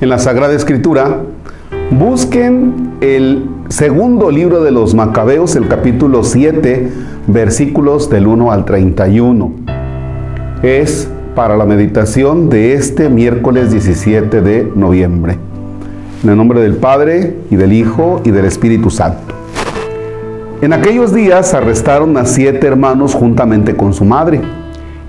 en la Sagrada Escritura, busquen el segundo libro de los Macabeos, el capítulo 7, versículos del 1 al 31. Es para la meditación de este miércoles 17 de noviembre. En el nombre del Padre, y del Hijo, y del Espíritu Santo. En aquellos días arrestaron a siete hermanos juntamente con su madre.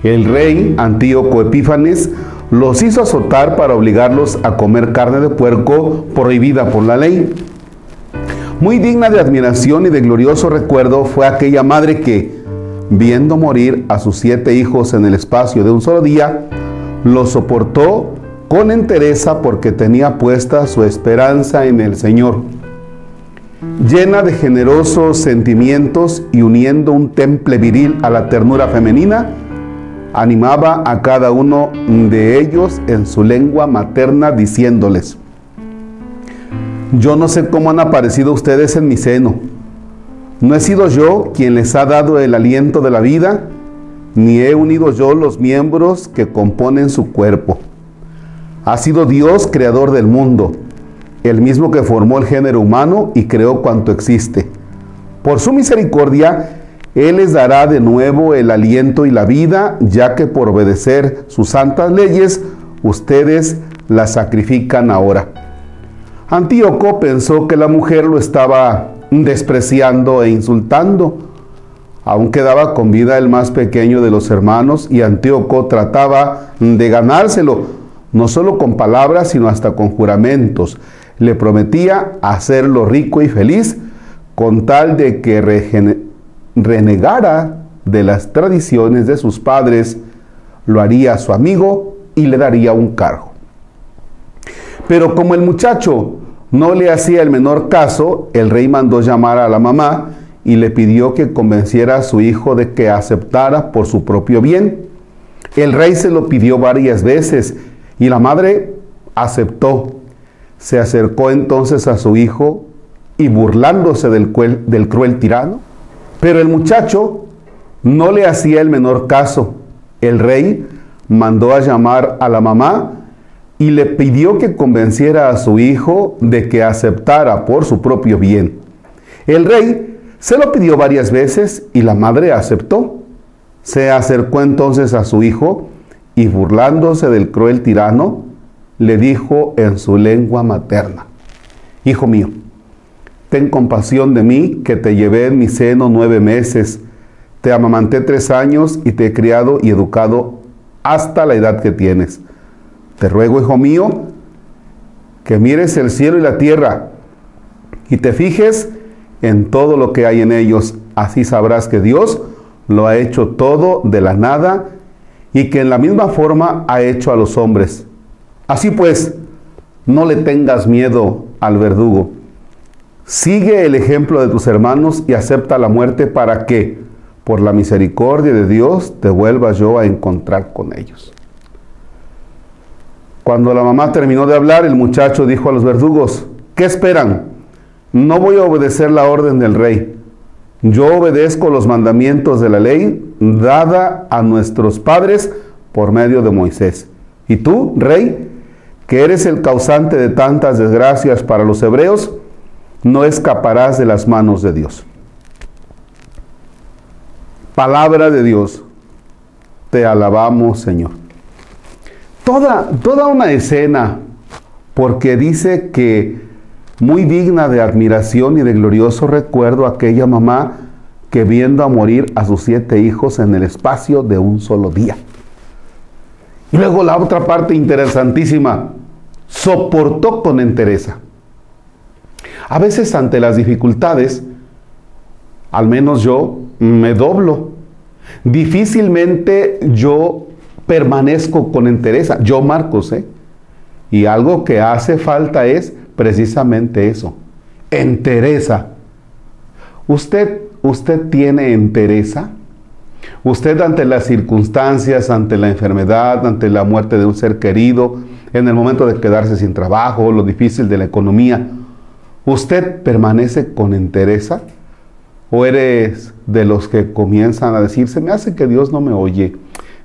El rey Antíoco Epífanes los hizo azotar para obligarlos a comer carne de puerco prohibida por la ley. Muy digna de admiración y de glorioso recuerdo fue aquella madre que, viendo morir a sus siete hijos en el espacio de un solo día, los soportó con entereza porque tenía puesta su esperanza en el Señor. Llena de generosos sentimientos y uniendo un temple viril a la ternura femenina, animaba a cada uno de ellos en su lengua materna diciéndoles, yo no sé cómo han aparecido ustedes en mi seno. No he sido yo quien les ha dado el aliento de la vida, ni he unido yo los miembros que componen su cuerpo. Ha sido Dios creador del mundo, el mismo que formó el género humano y creó cuanto existe. Por su misericordia, él les dará de nuevo el aliento y la vida, ya que por obedecer sus santas leyes, ustedes la sacrifican ahora. Antíoco pensó que la mujer lo estaba despreciando e insultando. Aún quedaba con vida el más pequeño de los hermanos y Antíoco trataba de ganárselo, no solo con palabras, sino hasta con juramentos. Le prometía hacerlo rico y feliz con tal de que renegara de las tradiciones de sus padres, lo haría su amigo y le daría un cargo. Pero como el muchacho no le hacía el menor caso, el rey mandó llamar a la mamá y le pidió que convenciera a su hijo de que aceptara por su propio bien. El rey se lo pidió varias veces y la madre aceptó. Se acercó entonces a su hijo y burlándose del, del cruel tirano, pero el muchacho no le hacía el menor caso. El rey mandó a llamar a la mamá y le pidió que convenciera a su hijo de que aceptara por su propio bien. El rey se lo pidió varias veces y la madre aceptó. Se acercó entonces a su hijo y burlándose del cruel tirano, le dijo en su lengua materna, Hijo mío, Ten compasión de mí, que te llevé en mi seno nueve meses, te amamanté tres años y te he criado y educado hasta la edad que tienes. Te ruego, hijo mío, que mires el cielo y la tierra y te fijes en todo lo que hay en ellos. Así sabrás que Dios lo ha hecho todo de la nada y que en la misma forma ha hecho a los hombres. Así pues, no le tengas miedo al verdugo Sigue el ejemplo de tus hermanos y acepta la muerte para que, por la misericordia de Dios, te vuelva yo a encontrar con ellos. Cuando la mamá terminó de hablar, el muchacho dijo a los verdugos, ¿qué esperan? No voy a obedecer la orden del rey. Yo obedezco los mandamientos de la ley dada a nuestros padres por medio de Moisés. Y tú, rey, que eres el causante de tantas desgracias para los hebreos, no escaparás de las manos de Dios. Palabra de Dios, te alabamos Señor. Toda, toda una escena, porque dice que muy digna de admiración y de glorioso recuerdo aquella mamá que viendo a morir a sus siete hijos en el espacio de un solo día. Y luego la otra parte interesantísima, soportó con entereza. A veces ante las dificultades, al menos yo me doblo. Difícilmente yo permanezco con entereza. Yo, Marcos, ¿eh? Y algo que hace falta es precisamente eso, entereza. ¿Usted, usted tiene entereza? Usted ante las circunstancias, ante la enfermedad, ante la muerte de un ser querido, en el momento de quedarse sin trabajo, lo difícil de la economía, ¿Usted permanece con entereza? ¿O eres de los que comienzan a decir, se me hace que Dios no me oye?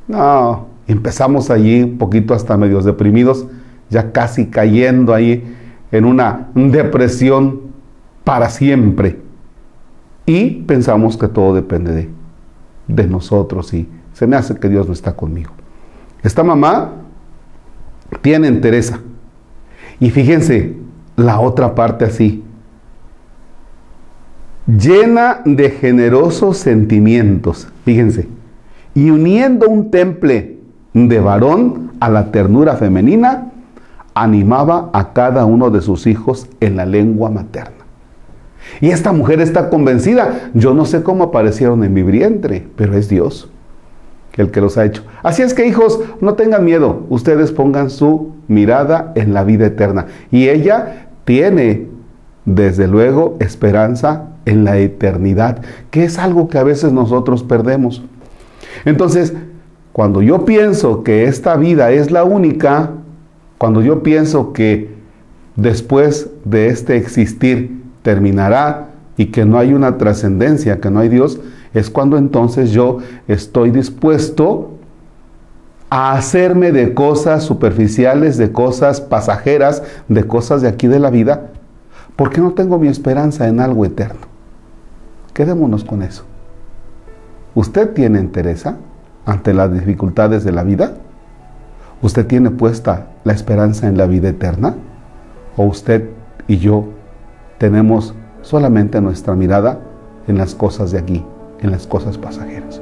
No, empezamos allí un poquito hasta medios deprimidos ya casi cayendo ahí en una depresión para siempre. Y pensamos que todo depende de, de nosotros y se me hace que Dios no está conmigo. Esta mamá tiene entereza. Y fíjense, la otra parte así, llena de generosos sentimientos, fíjense, y uniendo un temple de varón a la ternura femenina, animaba a cada uno de sus hijos en la lengua materna. Y esta mujer está convencida, yo no sé cómo aparecieron en mi vientre, pero es Dios el que los ha hecho. Así es que hijos, no tengan miedo, ustedes pongan su mirada en la vida eterna. Y ella tiene, desde luego, esperanza en la eternidad, que es algo que a veces nosotros perdemos. Entonces, cuando yo pienso que esta vida es la única, cuando yo pienso que después de este existir terminará y que no hay una trascendencia, que no hay Dios, es cuando entonces yo estoy dispuesto a hacerme de cosas superficiales, de cosas pasajeras, de cosas de aquí de la vida, porque no tengo mi esperanza en algo eterno. Quedémonos con eso. ¿Usted tiene interés ante las dificultades de la vida? ¿Usted tiene puesta la esperanza en la vida eterna? ¿O usted y yo tenemos solamente nuestra mirada en las cosas de aquí, en las cosas pasajeras?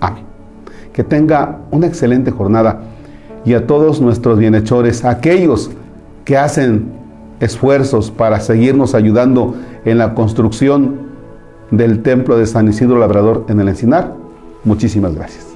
Amén. Que tenga una excelente jornada y a todos nuestros bienhechores, aquellos que hacen esfuerzos para seguirnos ayudando en la construcción del templo de San Isidro Labrador en el Encinar. Muchísimas gracias.